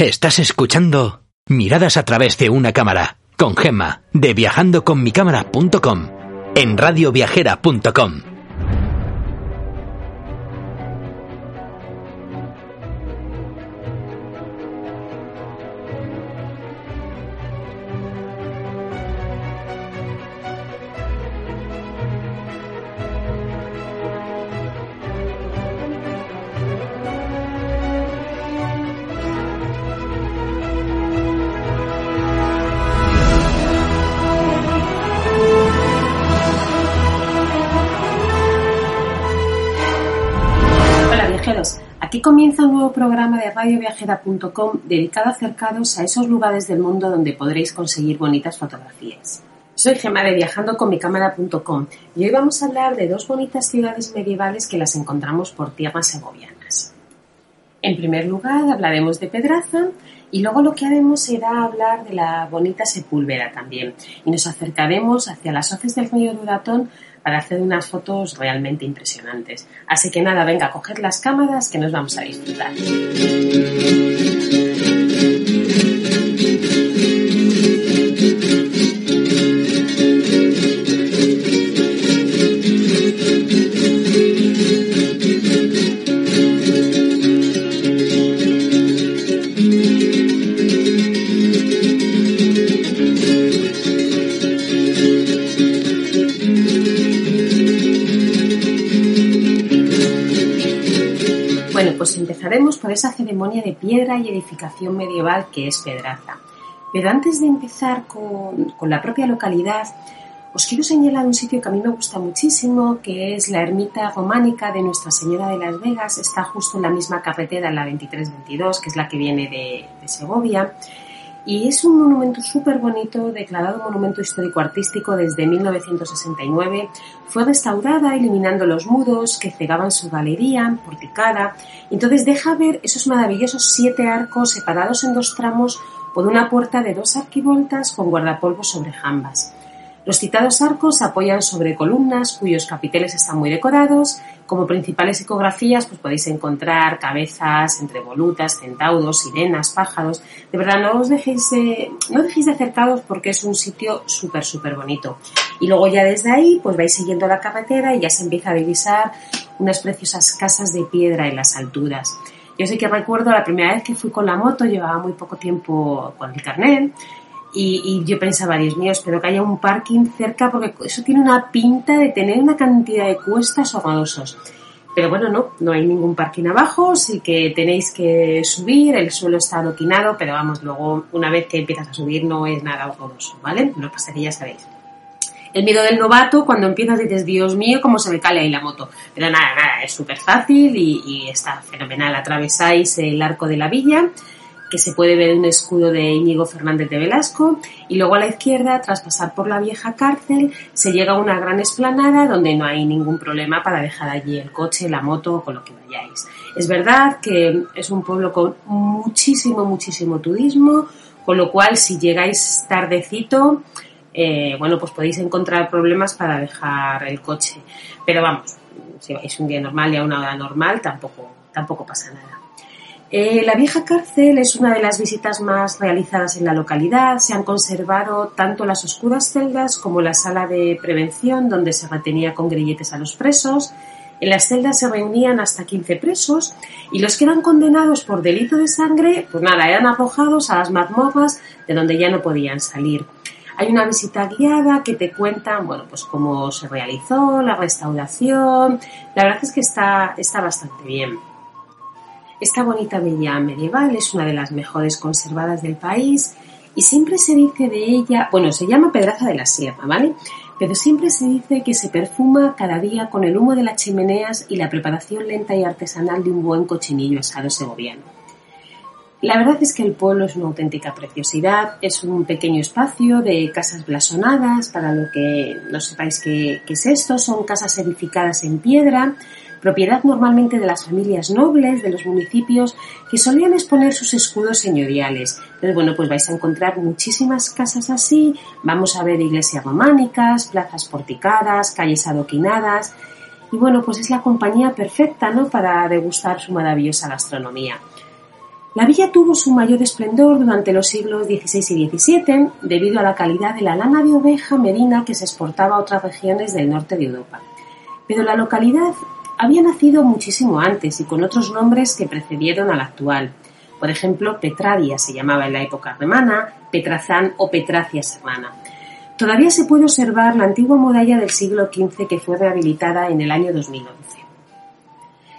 Estás escuchando Miradas a través de una cámara con Gemma de viajandoconmicámara.com en radioviajera.com. aquí comienza un nuevo programa de radioviajera.com dedicado a acercaros a esos lugares del mundo donde podréis conseguir bonitas fotografías. Soy Gemma de viajandoconmicámara.com y hoy vamos a hablar de dos bonitas ciudades medievales que las encontramos por tierras segovianas. En primer lugar hablaremos de Pedraza y luego lo que haremos será hablar de la bonita Sepúlveda también y nos acercaremos hacia las hoces del río Duratón para hacer unas fotos realmente impresionantes. Así que nada, venga, coged las cámaras que nos vamos a disfrutar. Ceremonia de piedra y edificación medieval que es Pedraza. Pero antes de empezar con, con la propia localidad, os quiero señalar un sitio que a mí me gusta muchísimo, que es la ermita románica de Nuestra Señora de las Vegas. Está justo en la misma carretera, en la 2322, que es la que viene de, de Segovia. Y es un monumento súper bonito, declarado monumento histórico-artístico desde 1969. Fue restaurada eliminando los muros que cegaban su galería, porticada. Entonces deja ver esos maravillosos siete arcos separados en dos tramos por una puerta de dos arquivoltas con guardapolvos sobre jambas. Los citados arcos se apoyan sobre columnas cuyos capiteles están muy decorados. Como principales ecografías pues podéis encontrar cabezas entre volutas, centauros, sirenas, pájaros. De verdad, no os dejéis de, no dejéis de acercaros porque es un sitio súper, súper bonito. Y luego ya desde ahí pues vais siguiendo la carretera y ya se empieza a divisar unas preciosas casas de piedra en las alturas. Yo sé que recuerdo la primera vez que fui con la moto, llevaba muy poco tiempo con el carnet y, y, yo pensaba, Dios mío, espero que haya un parking cerca porque eso tiene una pinta de tener una cantidad de cuestas horrorosos. Pero bueno, no, no hay ningún parking abajo, sí que tenéis que subir, el suelo está adoquinado, pero vamos, luego una vez que empiezas a subir no es nada horroroso, ¿vale? Que pasa que ya sabéis. El miedo del novato, cuando empiezas dices, Dios mío, cómo se me cale ahí la moto. Pero nada, nada, es súper fácil y, y está fenomenal. Atravesáis el arco de la villa, que se puede ver un escudo de Íñigo Fernández de Velasco, y luego a la izquierda, tras pasar por la vieja cárcel, se llega a una gran esplanada donde no hay ningún problema para dejar allí el coche, la moto o con lo que vayáis. Es verdad que es un pueblo con muchísimo, muchísimo turismo, con lo cual si llegáis tardecito, eh, bueno, pues podéis encontrar problemas para dejar el coche. Pero vamos, si vais un día normal y a una hora normal, tampoco, tampoco pasa nada. Eh, la vieja cárcel es una de las visitas más realizadas en la localidad. Se han conservado tanto las oscuras celdas como la sala de prevención donde se retenía con grilletes a los presos. En las celdas se reunían hasta 15 presos y los que eran condenados por delito de sangre, pues nada, eran arrojados a las mazmorras de donde ya no podían salir. Hay una visita guiada que te cuentan, bueno, pues cómo se realizó, la restauración. La verdad es que está, está bastante bien. Esta bonita villa medieval es una de las mejores conservadas del país y siempre se dice de ella, bueno, se llama Pedraza de la Sierra, ¿vale? Pero siempre se dice que se perfuma cada día con el humo de las chimeneas y la preparación lenta y artesanal de un buen cochinillo asado segoviano. La verdad es que el pueblo es una auténtica preciosidad, es un pequeño espacio de casas blasonadas, para lo que no sepáis qué, qué es esto, son casas edificadas en piedra, propiedad normalmente de las familias nobles de los municipios que solían exponer sus escudos señoriales. Entonces, bueno, pues vais a encontrar muchísimas casas así, vamos a ver iglesias románicas, plazas porticadas, calles adoquinadas, y bueno, pues es la compañía perfecta, ¿no?, para degustar su maravillosa gastronomía. La villa tuvo su mayor esplendor durante los siglos XVI y XVII debido a la calidad de la lana de oveja merina que se exportaba a otras regiones del norte de Europa. Pero la localidad había nacido muchísimo antes y con otros nombres que precedieron al actual. Por ejemplo, Petradia se llamaba en la época romana, Petrazán o Petracia Serrana. Todavía se puede observar la antigua muralla del siglo XV que fue rehabilitada en el año 2011.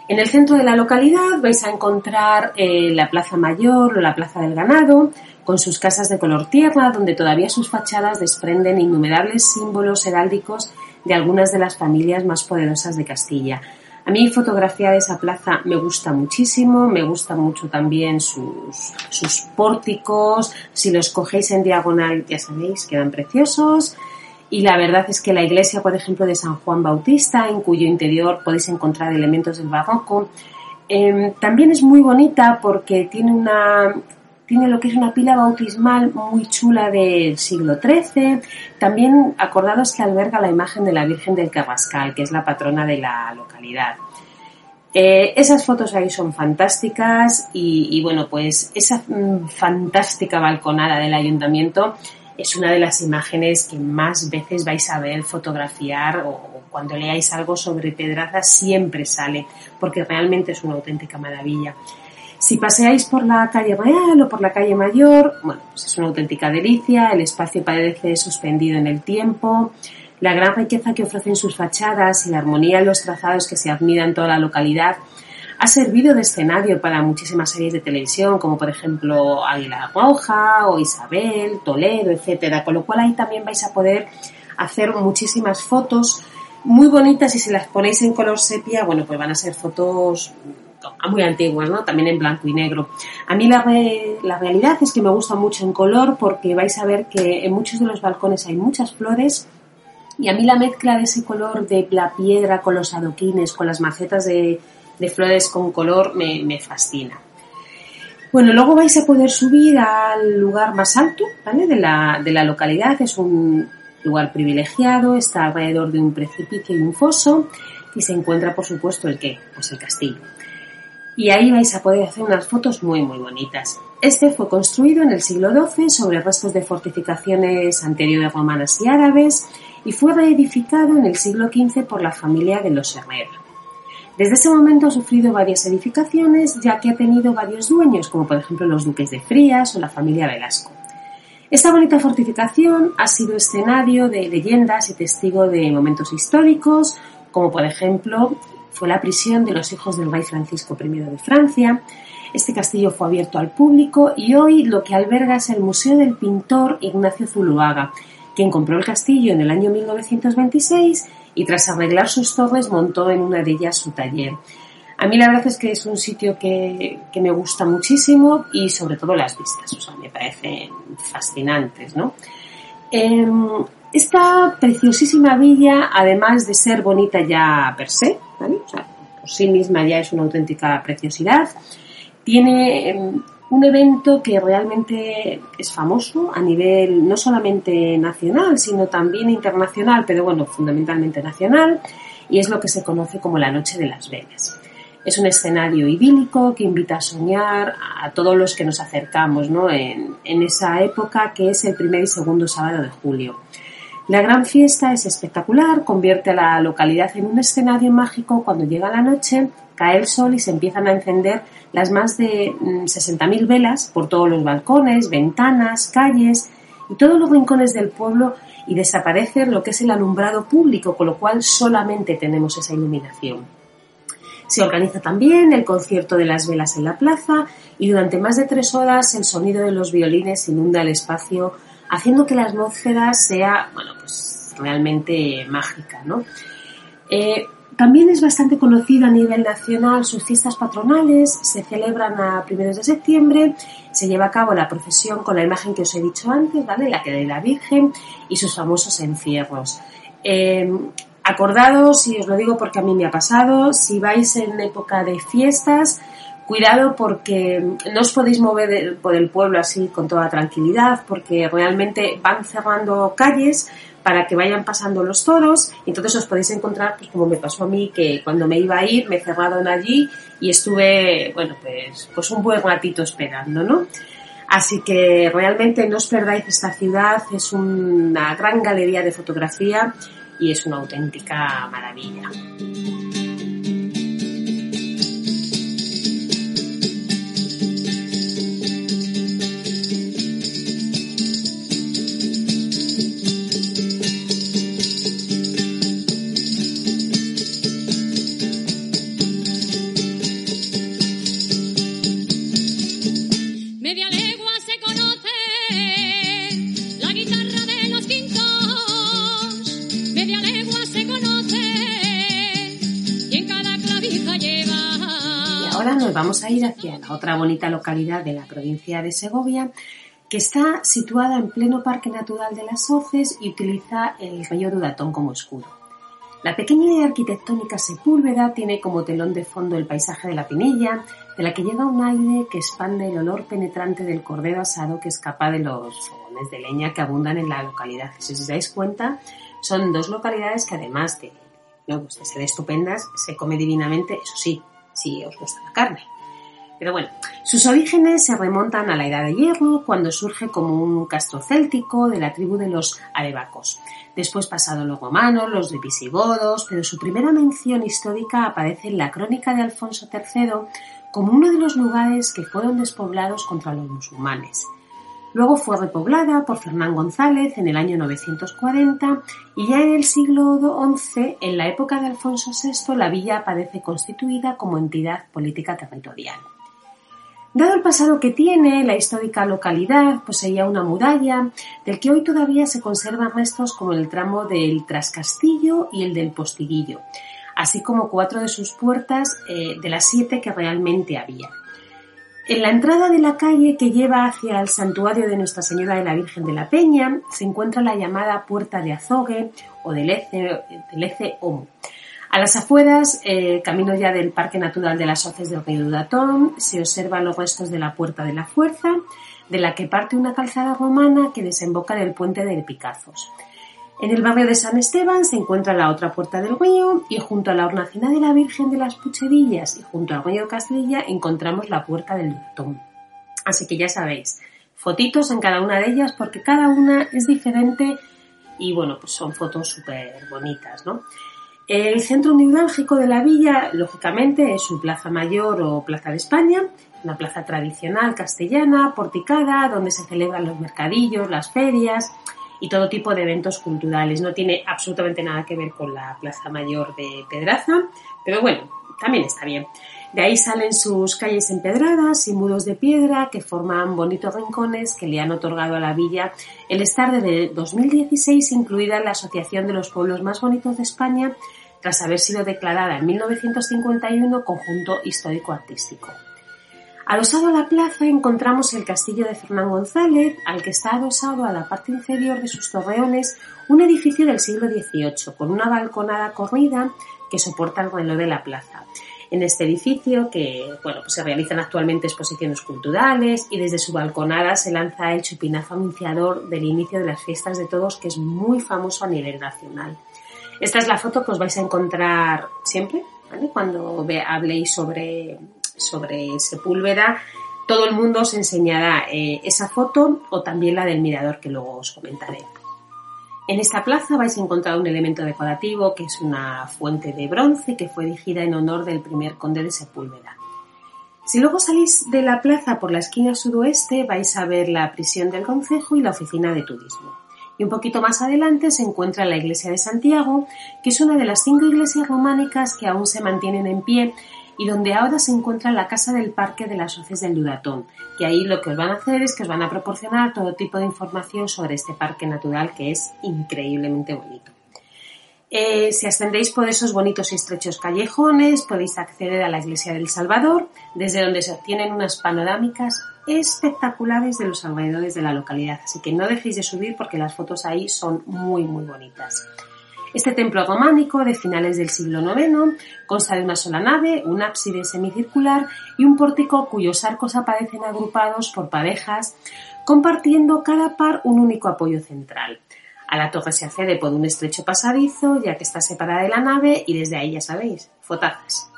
En el centro de la localidad vais a encontrar eh, la Plaza Mayor o la Plaza del Ganado, con sus casas de color tierra, donde todavía sus fachadas desprenden innumerables símbolos heráldicos de algunas de las familias más poderosas de Castilla. A mí fotografía de esa plaza me gusta muchísimo, me gustan mucho también sus, sus pórticos, si los cogéis en diagonal ya sabéis, quedan preciosos. Y la verdad es que la iglesia, por ejemplo, de San Juan Bautista, en cuyo interior podéis encontrar elementos del barroco, em, también es muy bonita porque tiene una tiene lo que es una pila bautismal muy chula del siglo XIII. También acordados que alberga la imagen de la Virgen del Carrascal, que es la patrona de la localidad. Eh, esas fotos ahí son fantásticas y, bueno, pues esa mm, fantástica balconada del ayuntamiento es una de las imágenes que más veces vais a ver fotografiar o, cuando leáis algo sobre Pedraza siempre sale, porque realmente es una auténtica maravilla. Si paseáis por la calle Real o por la calle Mayor, bueno, pues es una auténtica delicia, el espacio parece suspendido en el tiempo, la gran riqueza que ofrecen sus fachadas y la armonía en los trazados que se admira en toda la localidad ha servido de escenario para muchísimas series de televisión, como por ejemplo Águila Roja o Isabel, Toledo, etcétera, con lo cual ahí también vais a poder hacer muchísimas fotos muy bonitas y si las ponéis en color sepia, bueno, pues van a ser fotos muy antiguas, ¿no? También en blanco y negro. A mí la, realidad es que me gusta mucho en color porque vais a ver que en muchos de los balcones hay muchas flores y a mí la mezcla de ese color de la piedra con los adoquines, con las macetas de, flores con color me, me, fascina. Bueno, luego vais a poder subir al lugar más alto ¿vale? de, la, de la localidad. Es un lugar privilegiado, está alrededor de un precipicio y un foso y se encuentra, por supuesto, el qué? Pues el castillo. Y ahí vais a poder hacer unas fotos muy muy bonitas. Este fue construido en el siglo XII sobre restos de fortificaciones anteriores romanas y árabes y fue reedificado en el siglo XV por la familia de los Herrera. Desde ese momento ha sufrido varias edificaciones, ya que ha tenido varios dueños, como por ejemplo los duques de Frías o la familia Velasco. Esta bonita fortificación ha sido escenario de leyendas y testigo de momentos históricos, como por ejemplo fue la prisión de los hijos del rey Francisco I de Francia. Este castillo fue abierto al público y hoy lo que alberga es el Museo del Pintor Ignacio Zuluaga, quien compró el castillo en el año 1926 y tras arreglar sus torres montó en una de ellas su taller. A mí la verdad es que es un sitio que, me gusta muchísimo y sobre todo las vistas, o sea, me parecen fascinantes, ¿no? Em, esta preciosísima villa, además de ser bonita ya per se, ¿vale? Sí misma ya es una auténtica preciosidad, tiene em, un evento que realmente es famoso a nivel no solamente nacional, sino también internacional, pero bueno, fundamentalmente nacional, y es lo que se conoce como la Noche de las Vegas. Es un escenario idílico que invita a soñar a todos los que nos acercamos ¿no? en, en esa época que es el primer y segundo sábado de julio. La gran fiesta es espectacular, convierte a la localidad en un escenario mágico cuando llega la noche cae el sol y se empiezan a encender las más de 60.000 mm, velas por todos los balcones, ventanas, calles y todos los rincones del pueblo y desaparece lo que es el alumbrado público, con lo cual solamente tenemos esa iluminación. Se organiza también el concierto de las velas en la plaza y durante más de tres horas el sonido de los violines inunda el espacio, haciendo que la atmósfera sea, bueno, pues realmente mágica, ¿no? Eh, también es bastante conocido a nivel nacional sus fiestas patronales, se celebran a primeros de septiembre, se lleva a cabo la procesión con la imagen que os he dicho antes, ¿vale? La que de la Virgen y sus famosos encierros. Eh, acordados, y os lo digo porque a mí me ha pasado, si vais en época de fiestas, Cuidado porque no os podéis mover por el pueblo así con toda tranquilidad porque realmente van cerrando calles para que vayan pasando los toros y entonces os podéis encontrar pues como me pasó a mí que cuando me iba a ir me cerraron allí y estuve bueno pues pues un buen ratito esperando no así que realmente no os perdáis esta ciudad es una gran galería de fotografía y es una auténtica maravilla. Vamos a ir hacia la otra bonita localidad de la provincia de Segovia, que está situada en pleno Parque Natural de las Hoces y utiliza el río Dudatón como escudo. La pequeña y arquitectónica Sepúlveda tiene como telón de fondo el paisaje de la Pinilla, de la que llega un aire que expande el olor penetrante del cordero asado que escapa de los fogones de leña que abundan en la localidad. Si os dais cuenta, son dos localidades que además de, de ser estupendas, se come divinamente, eso sí, si os gusta la carne. Pero bueno, sus orígenes se remontan a la Edad de Hierro, cuando surge como un castro céltico de la tribu de los arebacos. Después pasaron los romanos, los de visigodos, pero su primera mención histórica aparece en la crónica de Alfonso III como uno de los lugares que fueron despoblados contra los musulmanes. Luego fue repoblada por Fernán González en el año 940 y ya en el siglo XI, en la época de Alfonso VI, la villa aparece constituida como entidad política territorial. Dado el pasado que tiene, la histórica localidad poseía una muralla del que hoy todavía se conservan restos como el tramo del Trascastillo y el del Postiguillo, así como cuatro de sus puertas eh, de las siete que realmente había. En la entrada de la calle que lleva hacia el santuario de Nuestra Señora de la Virgen de la Peña se encuentra la llamada Puerta de Azogue o del Ece Omo. A las afueras, eh, camino ya del Parque Natural de las Hoces del Río Dudatón, se observan los restos de la Puerta de la Fuerza, de la que parte una calzada romana que desemboca en el puente de Picazos. En el barrio de San Esteban se encuentra la otra puerta del río y junto a la hornacina de la Virgen de las Pucherillas y junto al río Castilla encontramos la puerta del Duratón. Así que ya sabéis, fotitos en cada una de ellas porque cada una es diferente y bueno, pues son fotos súper bonitas, ¿no? El centro neurálgico de la villa, lógicamente, es su plaza mayor o plaza de España, una plaza tradicional castellana, porticada, donde se celebran los mercadillos, las ferias, y todo tipo de eventos culturales. No tiene absolutamente nada que ver con la Plaza Mayor de Pedraza, pero bueno, también está bien. De ahí salen sus calles empedradas y muros de piedra que forman bonitos rincones que le han otorgado a la villa el estar desde 2016 incluida en la Asociación de los Pueblos Más Bonitos de España tras haber sido declarada en 1951 conjunto histórico-artístico. Adosado a la plaza encontramos el castillo de Fernán González, al que está adosado a la parte inferior de sus torreones un edificio del siglo XVIII, con una balconada corrida que soporta el reloj de la plaza. En este edificio, que bueno, pues se realizan actualmente exposiciones culturales y desde su balconada se lanza el chupinazo anunciador del inicio de las fiestas de todos, que es muy famoso a nivel nacional. Esta es la foto que os vais a encontrar siempre, cuando habléis sobre sobre Sepúlveda, todo el mundo os enseñará eh, esa foto o también la del mirador que luego os comentaré. En esta plaza vais a encontrar un elemento decorativo que es una fuente de bronce que fue erigida en honor del primer conde de Sepúlveda. Si luego salís de la plaza por la esquina sudoeste vais a ver la prisión del concejo y la oficina de turismo. Y un poquito más adelante se encuentra la iglesia de Santiago, que es una de las cinco iglesias románicas que aún se mantienen en pie y donde ahora se encuentra la casa del parque de las hoces del Dudatón, que ahí lo que os van a hacer es que os van a proporcionar todo tipo de información sobre este parque natural que es increíblemente bonito. Eh, si ascendéis por esos bonitos y estrechos callejones, podéis acceder a la iglesia del Salvador, desde donde se obtienen unas panorámicas espectaculares de los alrededores de la localidad. Así que no dejéis de subir porque las fotos ahí son muy, muy bonitas. Este templo románico de finales del siglo IX consta de una sola nave, un ábside semicircular y un pórtico cuyos arcos aparecen agrupados por parejas, compartiendo cada par un único apoyo central. A la torre se accede por un estrecho pasadizo, ya que está separada de la nave, y desde ahí ya sabéis, fotazas.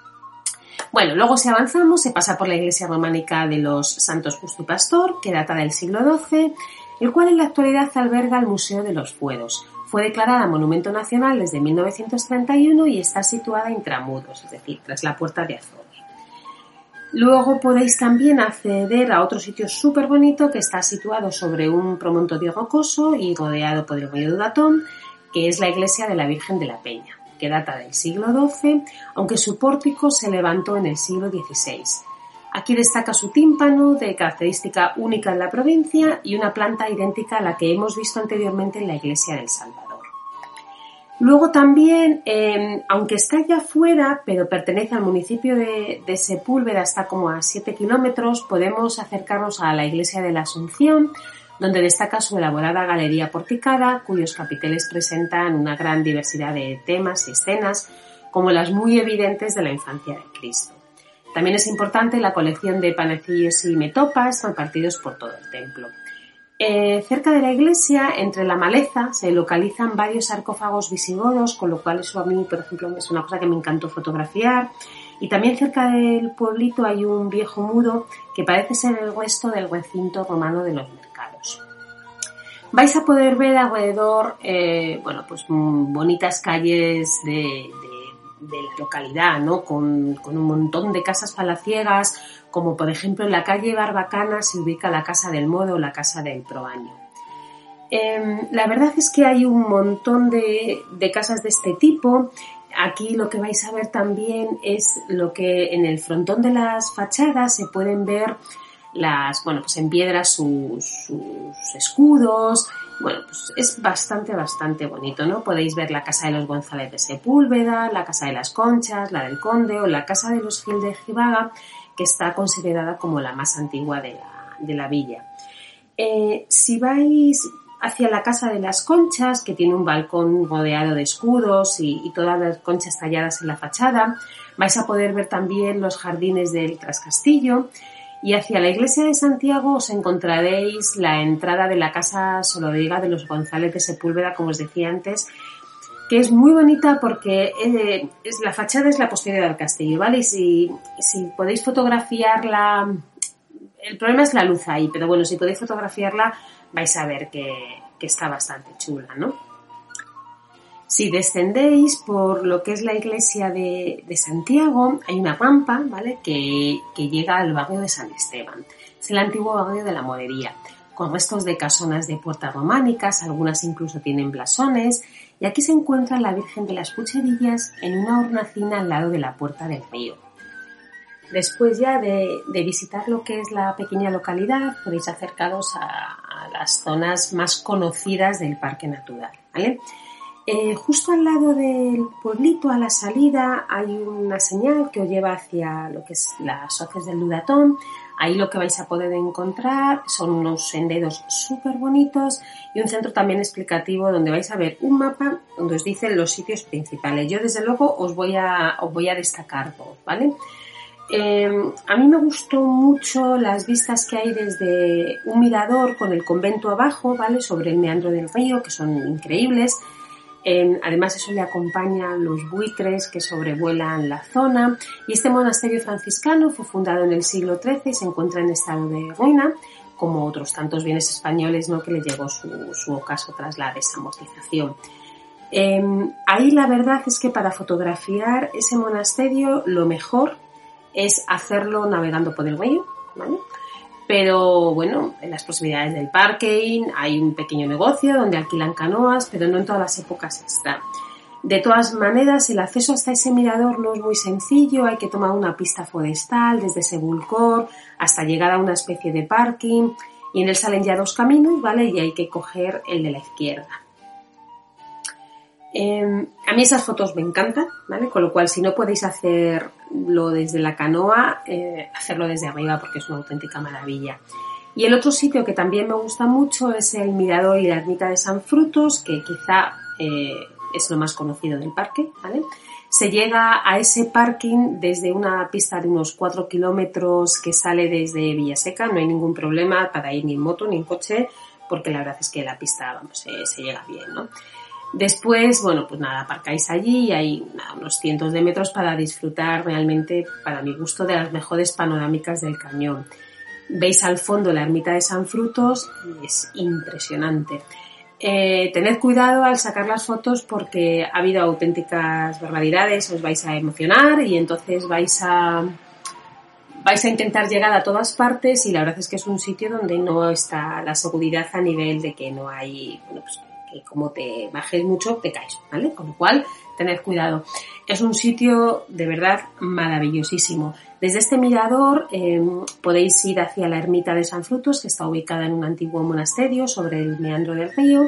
Bueno, luego si avanzamos, se pasa por la iglesia románica de los Santos Justo y Pastor, que data del siglo XII, el cual en la actualidad alberga el Museo de los Fueros. Fue declarada Monumento Nacional desde 1931 y está situada intramuros, es decir, tras la Puerta de Azogue. Luego podéis también acceder a otro sitio súper bonito que está situado sobre un promontorio rocoso y rodeado por el río Dudatón, que es la iglesia de la Virgen de la Peña que data del siglo XII, aunque su pórtico se levantó en el siglo XVI. Aquí destaca su tímpano, de característica única en la provincia, y una planta idéntica a la que hemos visto anteriormente en la iglesia del Salvador. Luego también, em, aunque está ya fuera, pero pertenece al municipio de, Sepúlveda, está como a 7 kilómetros, podemos acercarnos a la iglesia de la Asunción, donde destaca su elaborada galería porticada, cuyos capiteles presentan una gran diversidad de temas y escenas, como las muy evidentes de la infancia de Cristo. También es importante la colección de panecillos y metopas repartidos por todo el templo. Eh, cerca de la iglesia, entre la maleza, se localizan varios sarcófagos visigodos, con lo cual eso a mí, por ejemplo, es una cosa que me encantó fotografiar. Y también cerca del pueblito hay un viejo mudo que parece ser el resto del recinto romano de los mercados. Vais a poder ver alrededor, eh, bueno, pues mm, bonitas calles de, la localidad, ¿no? Con, un montón de casas palaciegas, como por ejemplo en la calle Barbacana se ubica la Casa del Modo o la Casa del Proaño. Em, la verdad es que hay un montón de, de casas de este tipo Aquí lo que vais a ver también es lo que en el frontón de las fachadas se pueden ver las, bueno, pues en piedra sus, escudos. Bueno, pues es bastante, bastante bonito, ¿no? Podéis ver la casa de los González de Sepúlveda, la casa de las Conchas, la del Conde o la casa de los Gil de Givaga, que está considerada como la más antigua de la, villa. Eh, si vais hacia la Casa de las Conchas, que tiene un balcón rodeado de escudos y, todas las conchas talladas en la fachada. Vais a poder ver también los jardines del Trascastillo. Y hacia la iglesia de Santiago os encontraréis la entrada de la casa solodiga de los González de Sepúlveda, como os decía antes, que es muy bonita porque eh, es, la fachada es la posterior del castillo, ¿vale? Y si, si podéis fotografiarla, el problema es la luz ahí, pero bueno, si podéis fotografiarla vais a ver que, está bastante chula, ¿no? Si descendéis por lo que es la iglesia de, Santiago, hay una rampa, ¿vale? Que, llega al barrio de San Esteban. Es el antiguo barrio de la Morería, con restos de casonas de puertas románicas, algunas incluso tienen blasones, y aquí se encuentra la Virgen de las Pucherillas en una hornacina al lado de la puerta del río. Después ya de, visitar lo que es la pequeña localidad, podéis acercaros a, las zonas más conocidas del parque natural. Eh, justo al lado del pueblito, a la salida, hay una señal que os lleva hacia lo que es las hoces del Dudatón. Ahí lo que vais a poder encontrar son unos senderos súper bonitos y un centro también explicativo donde vais a ver un mapa donde os dicen los sitios principales. Yo desde luego os voy a, os voy a destacar dos, ¿vale? Em, a mí me gustó mucho las vistas que hay desde un mirador con el convento abajo, ¿vale? Sobre el meandro del río, que son increíbles. Em, además, eso le acompaña los buitres que sobrevuelan la zona. Y este monasterio franciscano fue fundado en el siglo XIII y se encuentra en estado de ruina, como otros tantos bienes españoles, ¿no? Que le llegó su, ocaso tras la desamortización. Em, ahí la verdad es que para fotografiar ese monasterio lo mejor es hacerlo navegando por el río, ¿vale? Pero bueno, en las posibilidades del parking hay un pequeño negocio donde alquilan canoas, pero no en todas las épocas está. De todas maneras, el acceso hasta ese mirador no es muy sencillo, hay que tomar una pista forestal desde Sebulcor hasta llegar a una especie de parking y en él salen ya dos caminos, ¿vale? Y hay que coger el de la izquierda. Em, a mí esas fotos me encantan, ¿vale? Con lo cual, si no podéis hacerlo desde la canoa, eh, hacerlo desde arriba porque es una auténtica maravilla. Y el otro sitio que también me gusta mucho es el Mirador y la Ermita de San Frutos, que quizá eh, es lo más conocido del parque, ¿vale? Se llega a ese parking desde una pista de unos 4 kilómetros que sale desde Villaseca, no hay ningún problema para ir ni en moto ni en coche, porque la verdad es que la pista, vamos, se, se llega bien, ¿no? Después, bueno, pues nada, aparcáis allí y hay unos cientos de metros para disfrutar realmente, para mi gusto, de las mejores panorámicas del cañón. Veis al fondo la ermita de San Frutos y es impresionante. Eh, tened cuidado al sacar las fotos porque ha habido auténticas barbaridades, os vais a emocionar y entonces vais a vais a intentar llegar a todas partes y la verdad es que es un sitio donde no está la seguridad a nivel de que no hay, bueno, pues como te bajes mucho te caes, ¿vale? Con lo cual, tened cuidado. Es un sitio de verdad maravillosísimo. Desde este mirador em, podéis ir hacia la ermita de San Frutos, que está ubicada en un antiguo monasterio sobre el meandro del río.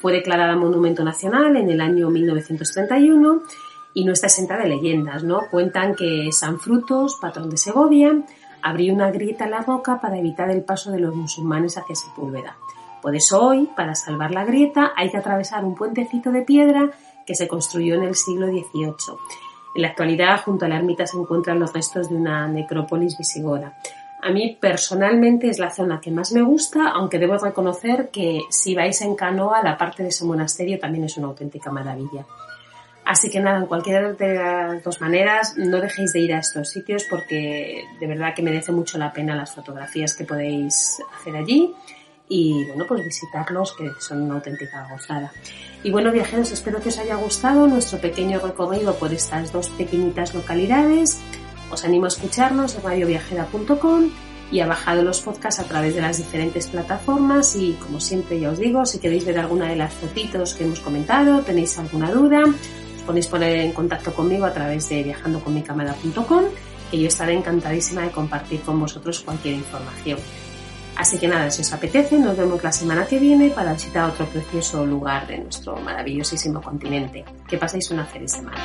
Fue declarada Monumento Nacional en el año 1931 y no está exenta de leyendas, ¿no? Cuentan que San Frutos, patrón de Segovia, abrió una grieta en la roca para evitar el paso de los musulmanes hacia Sepúlveda. Eso hoy, para salvar la grieta, hay que atravesar un puentecito de piedra que se construyó en el siglo XVIII. En la actualidad, junto a la ermita se encuentran los restos de una necrópolis visigoda. A mí personalmente es la zona que más me gusta, aunque debo reconocer que si vais en canoa, la parte de ese monasterio también es una auténtica maravilla. Así que nada, en cualquiera de las dos maneras, no dejéis de ir a estos sitios porque de verdad que merece mucho la pena las fotografías que podéis hacer allí y bueno, pues visitarlos que son una auténtica gozada. Y bueno, viajeros, espero que os haya gustado nuestro pequeño recorrido por estas dos pequeñitas localidades. Os animo a escucharnos en radioviajera.com y a bajar los podcasts a través de las diferentes plataformas y como siempre ya os digo, si queréis ver alguna de las fotitos que hemos comentado, tenéis alguna duda, os podéis poner en contacto conmigo a través de viajandoconmicamera.com que yo estaré encantadísima de compartir con vosotros cualquier información. Así que nada, si os apetece, nos vemos la semana que viene para visitar otro precioso lugar de nuestro maravillosísimo continente. Que paséis una feliz semana.